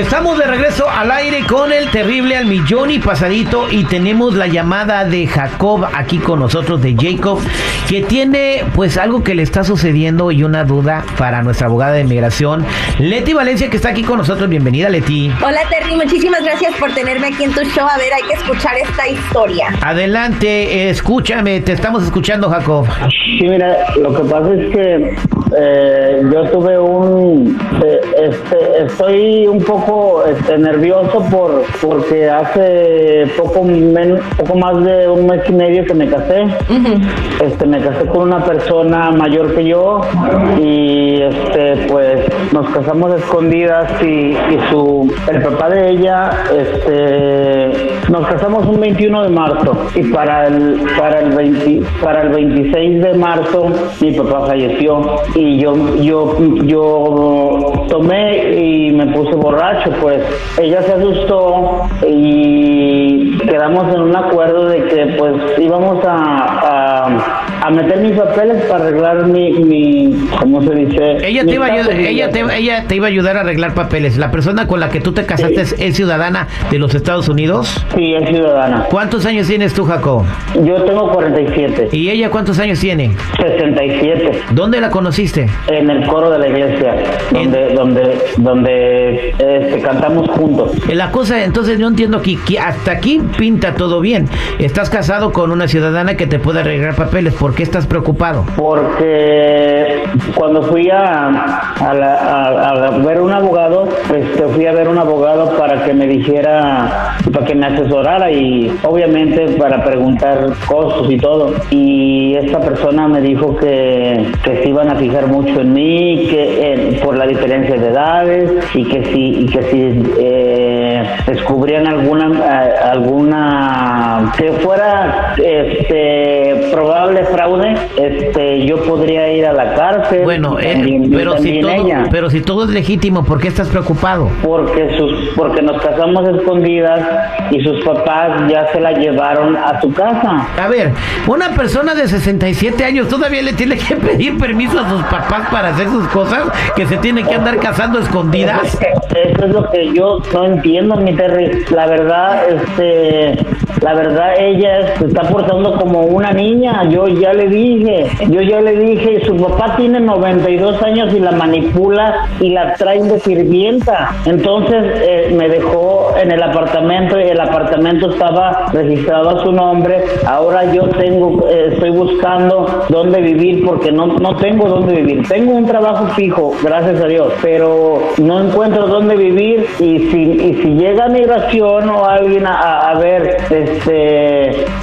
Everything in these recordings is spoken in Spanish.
Estamos de regreso al aire con el terrible al millón y pasadito y tenemos la llamada de Jacob aquí con nosotros de Jacob que tiene pues algo que le está sucediendo y una duda para nuestra abogada de inmigración Leti Valencia que está aquí con nosotros. Bienvenida Leti. Hola Terry, muchísimas gracias por tenerme aquí en tu show. A ver, hay que escuchar esta historia. Adelante, escúchame, te estamos escuchando Jacob. Sí, mira, lo que pasa es que eh, yo tuve un, este, estoy un poco este, nervioso por porque hace poco men- poco más de un mes y medio que me casé. Este, me casé con una persona mayor que yo y este, pues nos casamos a escondidas y, y su, el papá de ella, este, nos casamos un 21 de marzo y para el, para el 20 para el 26 de marzo mi papá falleció y yo, yo, yo tomé y me puse borracho, pues. Ella se asustó y quedamos en un acuerdo de que pues íbamos a, a, a meter mis papeles para arreglar mi, mi ¿cómo se dice? Ella te, iba a ayudar, ella, te, ella te iba a ayudar a arreglar papeles. ¿La persona con la que tú te casaste es, es ciudadana de los Estados Unidos? Sí, es ciudadana. ¿Cuántos años tienes tú, Jacob? Yo tengo 47, ¿Y ella cuántos años tiene? 67. ¿Dónde la conociste? En el coro de la iglesia, donde, donde, donde este, cantamos juntos. La cosa, entonces yo entiendo aquí, que hasta aquí pinta todo bien. Estás casado con una ciudadana que te puede arreglar papeles. ¿Por qué estás preocupado? Porque cuando fui a, a, la- a ver un abogado, este, fui a ver un abogado para que me dijera, para que me asesorara y obviamente para preguntar costos y todo. Y esta persona me dijo que, que se iban a fijar mucho en mí, que eh, por la diferencia de edades y que si, y que si eh, descubrían alguna, eh, alguna que fuera este probable fraude, este yo podría ir a la cárcel. Bueno, eh, también- pero, si todo, ella. pero si todo es legítimo, ¿por qué estás preocupado? porque sus porque nos casamos escondidas y sus papás ya se la llevaron a su casa. A ver, una persona de 67 años todavía le tiene que pedir permiso a sus papás para hacer sus cosas, que se tiene que andar casando escondidas. Eso es lo que yo no entiendo, mi Terry. La verdad, este, la verdad ella se está portando como una niña. Yo ya le dije, yo ya le dije, su papá tiene 92 años y la manipula y la traen de sirvienta. Entonces eh, me dejó en el apartamento y el apartamento estaba registrado a su nombre. Ahora yo tengo, eh, estoy buscando dónde vivir porque no, no tengo dónde vivir. Tengo un trabajo fijo, gracias a Dios, pero no encuentro dónde vivir y si, y si llega migración o alguien a, a ver, este,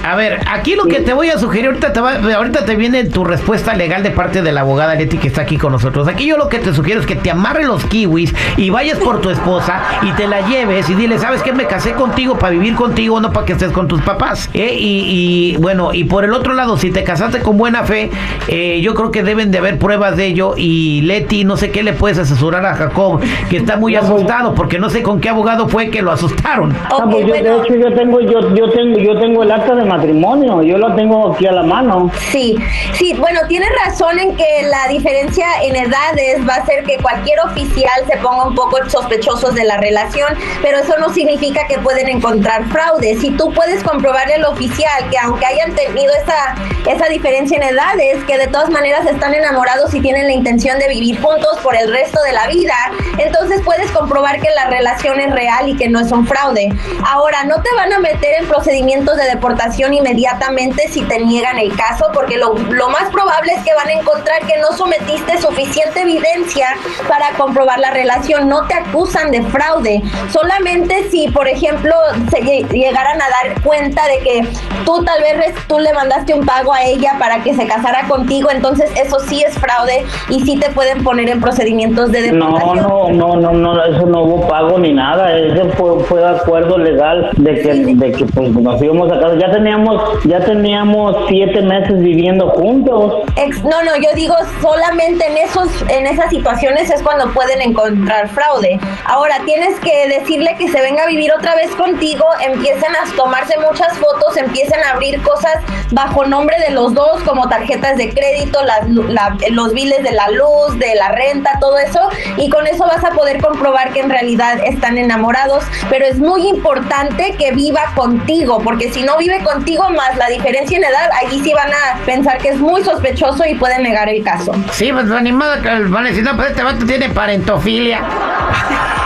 A ver, aquí lo que te voy a sugerir, ahorita te, va- ahorita te viene tu respuesta legal de parte de la abogada Leti que está aquí con nosotros. Aquí yo lo que te sugiero es que te amarre los kiwis y vayas por tu esposa y te la lleves y dile, ¿sabes qué? Me casé contigo para vivir contigo, no para que estés con tus papás. ¿eh? Y, y, bueno, y por el otro lado, si te casaste con buena fe, eh, yo creo que deben de haber pruebas de ello. Y Leti, no sé qué le puedes asesorar a Jacob, que está muy asustado porque no sé con qué abogado fue que lo asustaron. ah, Ok, pues yo, bueno. de hecho yo tengo, yo, yo tengo, yo tengo el acta de matrimonio, yo lo tengo aquí a la mano. Sí, sí, bueno, tienes razón en que la diferencia en edades va a hacer que cualquier oficial se ponga un poco sospechosos de la relación, pero eso no significa que pueden encontrar fraude. Si tú puedes comprobarle al oficial que aunque hayan tenido esa, esa diferencia en edades, que de todas maneras están enamorados y tienen la intención de vivir juntos por el resto de la vida, entonces puedes comprobar que la relación es real y que no es un fraude. Ahora, no te van a meter en procedimientos de deportación inmediatamente si te niegan el caso, porque lo, lo más probable es que van a encontrar que no sometiste suficiente evidencia para comprobar la relación. No te acusan de fraude. Solamente si, por ejemplo, se lle- llegaran a dar cuenta de que tú tal vez tú le mandaste un pago a ella para que se casara contigo, entonces eso sí es fraude y sí te pueden poner en procedimientos de No, deportación. no, no, no, no, eso no hubo pago ni nada, ese fue, fue acuerdo legal de que, de que pues nos volvimos a casa. Ya teníamos, ya teníamos siete meses viviendo juntos. Ex- no, no, yo digo solamente en esos, en esas situaciones es cuando pueden encontrar fraude. Ahora tienes que decirle que se venga a vivir otra vez contigo, empiecen a tomarse muchas fotos, empiecen a abrir cosas bajo nombre de los dos, como tarjetas de crédito, las, la- los biles de la luz, de la renta, todo eso, y con eso vas a poder comprobar que en realidad están enamorados. Pero es muy importante que viva contigo, porque si no vive contigo más la diferencia en edad, allí sí van a pensar que es muy sospechoso y pueden negar el caso. Sí, pues ni modo que van a decir, no, pues este vato tiene parentofilia.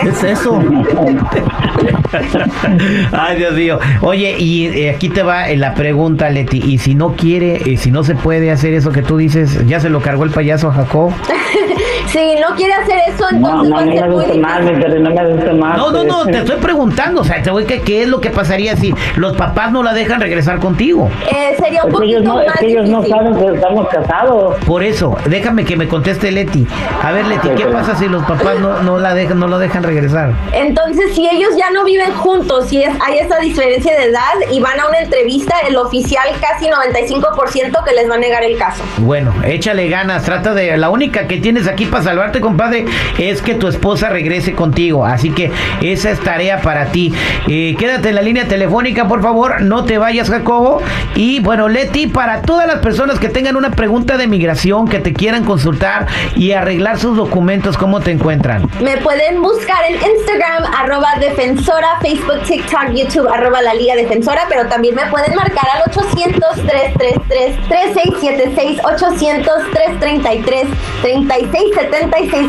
¿Qué es eso? Ay, Dios mío. Oye, y eh, aquí te va eh, la pregunta, Leti. Y si no quiere, eh, si no se puede hacer eso que tú dices, ya se lo cargó el payaso a Jacob. Si no quiere hacer eso, No, entonces no va a me ser muy gusta mal, mi difícil. Terry, no me gusta mal. No, no, no, te estoy preguntando. O sea, te voy que qué es lo que pasaría si los papás no la dejan regresar contigo. Eh, sería un Es que ellos poquito no, es más que ellos no saben que estamos casados. Por eso, déjame que me conteste Leti. A ver, Leti, ¿qué pasa si los papás no, no la dejan, no lo dejan regresar? Entonces, si ellos ya no viven juntos, si es, hay esa diferencia de edad y van a una entrevista, el oficial casi 95% que les va a negar el caso. Bueno, échale ganas, trata de... La única que tienes aquí para salvarte, compadre, es que tu esposa regrese contigo. Así que esa es tarea para ti. Eh, quédate en la línea telefónica, por favor, no te vayas, Jacobo. Y bueno, Leti, para todas las personas que tengan una pregunta de migración, que te quieran consultar y arreglar sus documentos, ¿cómo te encuentran? Me pueden buscar en Instagram, arroba defensora, Facebook, TikTok, YouTube, arroba la Liga Defensora, pero también me pueden marcar al 800-333-3676, 800-333-3676.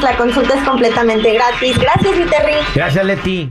La consulta es completamente gratis. Gracias, Terry. Gracias, Leti.